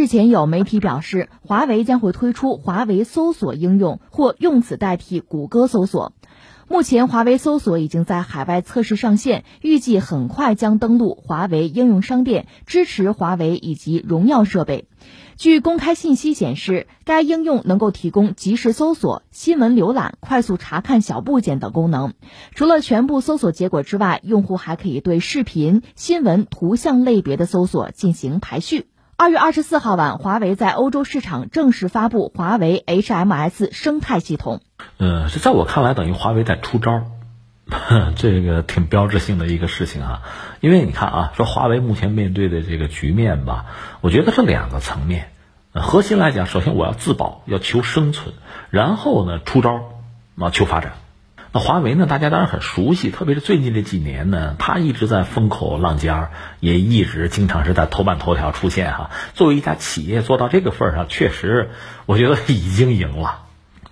日前有媒体表示，华为将会推出华为搜索应用，或用此代替谷歌搜索。目前，华为搜索已经在海外测试上线，预计很快将登陆华为应用商店，支持华为以及荣耀设备。据公开信息显示，该应用能够提供即时搜索、新闻浏览、快速查看小部件等功能。除了全部搜索结果之外，用户还可以对视频、新闻、图像类别的搜索进行排序。二月二十四号晚，华为在欧洲市场正式发布华为 HMS 生态系统。呃，这在我看来等于华为在出招，这个挺标志性的一个事情啊。因为你看啊，说华为目前面对的这个局面吧，我觉得是两个层面。核心来讲，首先我要自保，要求生存，然后呢出招啊求发展。那华为呢？大家当然很熟悉，特别是最近这几年呢，它一直在风口浪尖儿，也一直经常是在头版头条出现哈。作为一家企业做到这个份儿上，确实我觉得已经赢了。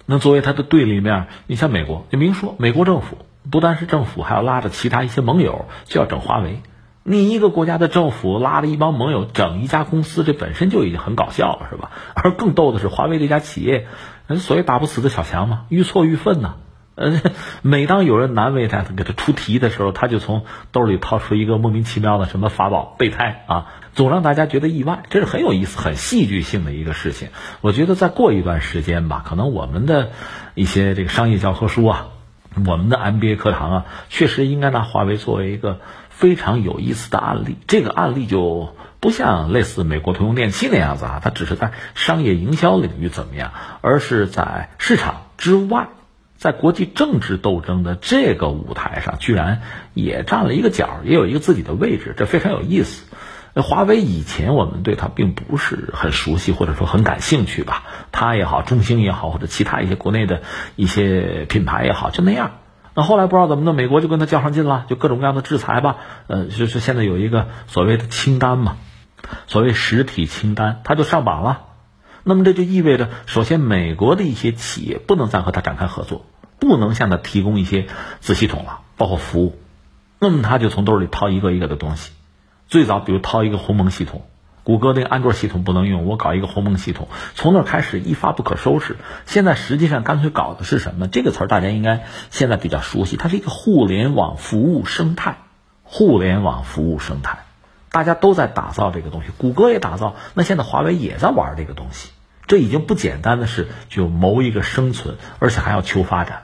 那作为它的对立面，你像美国，就明说，美国政府不单是政府，还要拉着其他一些盟友就要整华为。你一个国家的政府拉着一帮盟友整一家公司，这本身就已经很搞笑了，是吧？而更逗的是，华为这家企业，所谓打不死的小强嘛，愈挫愈奋呐。呃，每当有人难为他，给他出题的时候，他就从兜里掏出一个莫名其妙的什么法宝备胎啊，总让大家觉得意外，这是很有意思、很戏剧性的一个事情。我觉得再过一段时间吧，可能我们的一些这个商业教科书啊，我们的 MBA 课堂啊，确实应该拿华为作为一个非常有意思的案例。这个案例就不像类似美国通用电气那样子啊，它只是在商业营销领域怎么样，而是在市场之外。在国际政治斗争的这个舞台上，居然也占了一个角，也有一个自己的位置，这非常有意思。华为以前我们对它并不是很熟悉，或者说很感兴趣吧。它也好，中兴也好，或者其他一些国内的一些品牌也好，就那样。那后来不知道怎么的，美国就跟它较上劲了，就各种各样的制裁吧。呃，就是现在有一个所谓的清单嘛，所谓实体清单，它就上榜了。那么这就意味着，首先美国的一些企业不能再和他展开合作，不能向他提供一些子系统了，包括服务。那么他就从兜里掏一个一个的东西。最早比如掏一个鸿蒙系统，谷歌那个安卓系统不能用，我搞一个鸿蒙系统，从那开始一发不可收拾。现在实际上干脆搞的是什么？这个词儿大家应该现在比较熟悉，它是一个互联网服务生态。互联网服务生态，大家都在打造这个东西，谷歌也打造，那现在华为也在玩这个东西。这已经不简单的是就谋一个生存，而且还要求发展，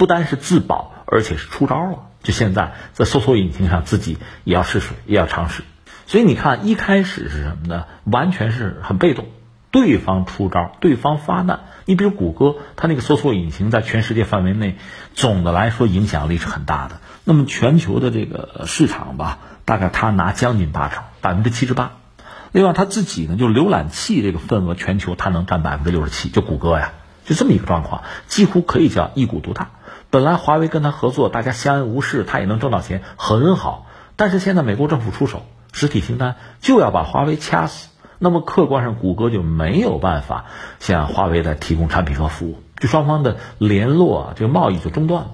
不单是自保，而且是出招了。就现在在搜索引擎上，自己也要试水，也要尝试。所以你看，一开始是什么呢？完全是很被动，对方出招，对方发难。你比如谷歌，它那个搜索引擎在全世界范围内，总的来说影响力是很大的。那么全球的这个市场吧，大概它拿将近八成，百分之七十八。另外，它自己呢，就浏览器这个份额，全球它能占百分之六十七，就谷歌呀，就这么一个状况，几乎可以叫一股独大。本来华为跟他合作，大家相安无事，他也能挣到钱，很好。但是现在美国政府出手，实体清单就要把华为掐死，那么客观上谷歌就没有办法向华为再提供产品和服务，就双方的联络，这个贸易就中断了。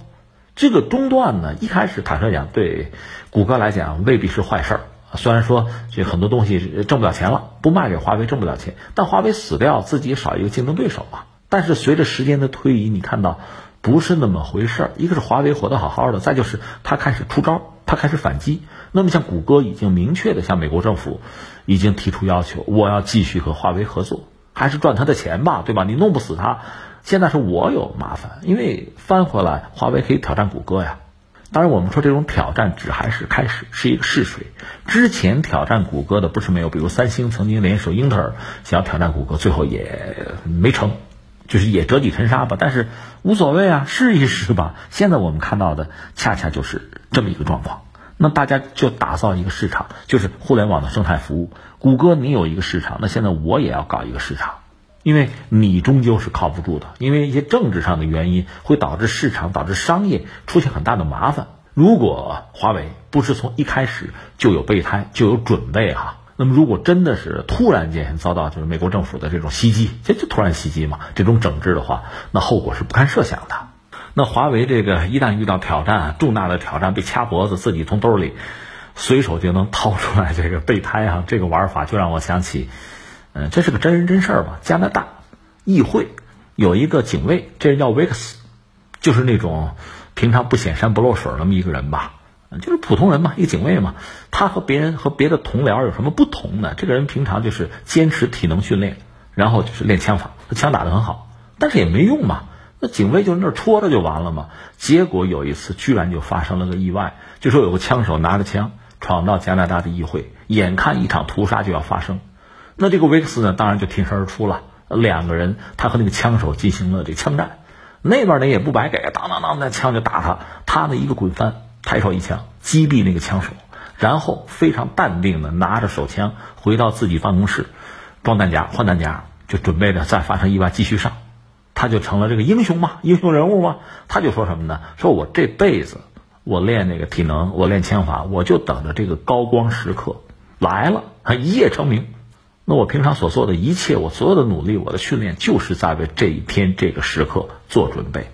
这个中断呢，一开始坦率讲，对谷歌来讲未必是坏事儿。虽然说这很多东西挣不了钱了，不卖给华为挣不了钱，但华为死掉，自己少一个竞争对手啊。但是随着时间的推移，你看到不是那么回事儿。一个是华为活得好好的，再就是他开始出招，他开始反击。那么像谷歌已经明确的向美国政府已经提出要求，我要继续和华为合作，还是赚他的钱吧，对吧？你弄不死他，现在是我有麻烦，因为翻回来，华为可以挑战谷歌呀。当然，我们说这种挑战只还是开始，是一个试水。之前挑战谷歌的不是没有，比如三星曾经联手英特尔想要挑战谷歌，最后也没成，就是也折戟沉沙吧。但是无所谓啊，试一试吧。现在我们看到的恰恰就是这么一个状况。那大家就打造一个市场，就是互联网的生态服务。谷歌你有一个市场，那现在我也要搞一个市场。因为你终究是靠不住的，因为一些政治上的原因会导致市场、导致商业出现很大的麻烦。如果华为不是从一开始就有备胎、就有准备哈，那么如果真的是突然间遭到就是美国政府的这种袭击，这就突然袭击嘛，这种整治的话，那后果是不堪设想的。那华为这个一旦遇到挑战、重大的挑战，被掐脖子，自己从兜里随手就能掏出来这个备胎啊，这个玩法就让我想起。嗯，这是个真人真事儿吧？加拿大议会有一个警卫，这人叫维克斯，就是那种平常不显山不露水那么一个人吧，就是普通人嘛，一个警卫嘛。他和别人和别的同僚有什么不同呢？这个人平常就是坚持体能训练，然后就是练枪法，他枪打得很好，但是也没用嘛。那警卫就那戳着就完了嘛。结果有一次居然就发生了个意外，就说有个枪手拿着枪闯到加拿大的议会，眼看一场屠杀就要发生。那这个维克斯呢，当然就挺身而出了。两个人，他和那个枪手进行了这枪战，那边呢也不白给，当当当，那枪就打他。他呢一个滚翻，抬手一枪击毙那个枪手，然后非常淡定的拿着手枪回到自己办公室，装弹夹换弹夹，就准备着再发生意外继续上。他就成了这个英雄嘛，英雄人物嘛。他就说什么呢？说我这辈子我练那个体能，我练枪法，我就等着这个高光时刻来了，一夜成名。那我平常所做的一切，我所有的努力，我的训练，就是在为这一天这个时刻做准备。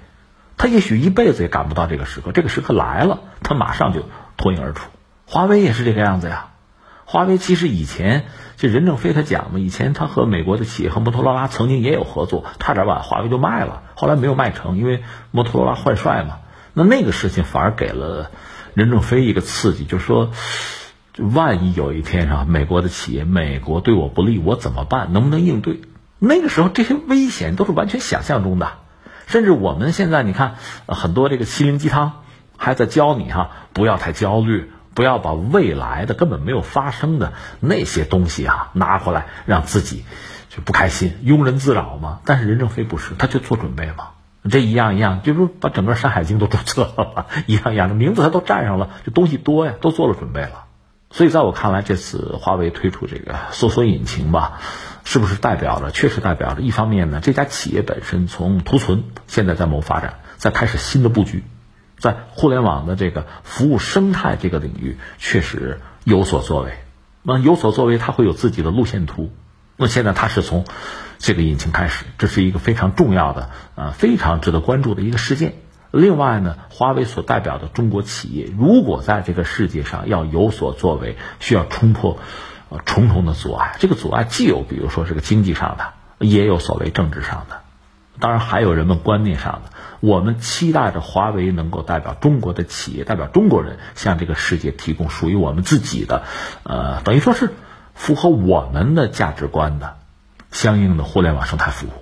他也许一辈子也赶不到这个时刻，这个时刻来了，他马上就脱颖而出。华为也是这个样子呀。华为其实以前，这任正非他讲嘛，以前他和美国的企业和摩托罗拉曾经也有合作，差点把华为就卖了，后来没有卖成，因为摩托罗拉换帅嘛。那那个事情反而给了任正非一个刺激，就说。万一有一天啊，美国的企业，美国对我不利，我怎么办？能不能应对？那个时候，这些危险都是完全想象中的。甚至我们现在，你看很多这个心灵鸡汤，还在教你哈，不要太焦虑，不要把未来的根本没有发生的那些东西啊拿回来，让自己就不开心，庸人自扰嘛。但是任正非不是，他就做准备嘛。这一样一样，就是把整个《山海经》都注册了，一样一样的名字他都占上了，这东西多呀，都做了准备了。所以，在我看来，这次华为推出这个搜索引擎吧，是不是代表着？确实代表着一方面呢，这家企业本身从图存现在在谋发展，在开始新的布局，在互联网的这个服务生态这个领域确实有所作为。那有所作为，它会有自己的路线图。那现在它是从这个引擎开始，这是一个非常重要的、呃，非常值得关注的一个事件。另外呢，华为所代表的中国企业，如果在这个世界上要有所作为，需要冲破重重的阻碍。这个阻碍既有，比如说这个经济上的，也有所谓政治上的，当然还有人们观念上的。我们期待着华为能够代表中国的企业，代表中国人，向这个世界提供属于我们自己的，呃，等于说是符合我们的价值观的相应的互联网生态服务。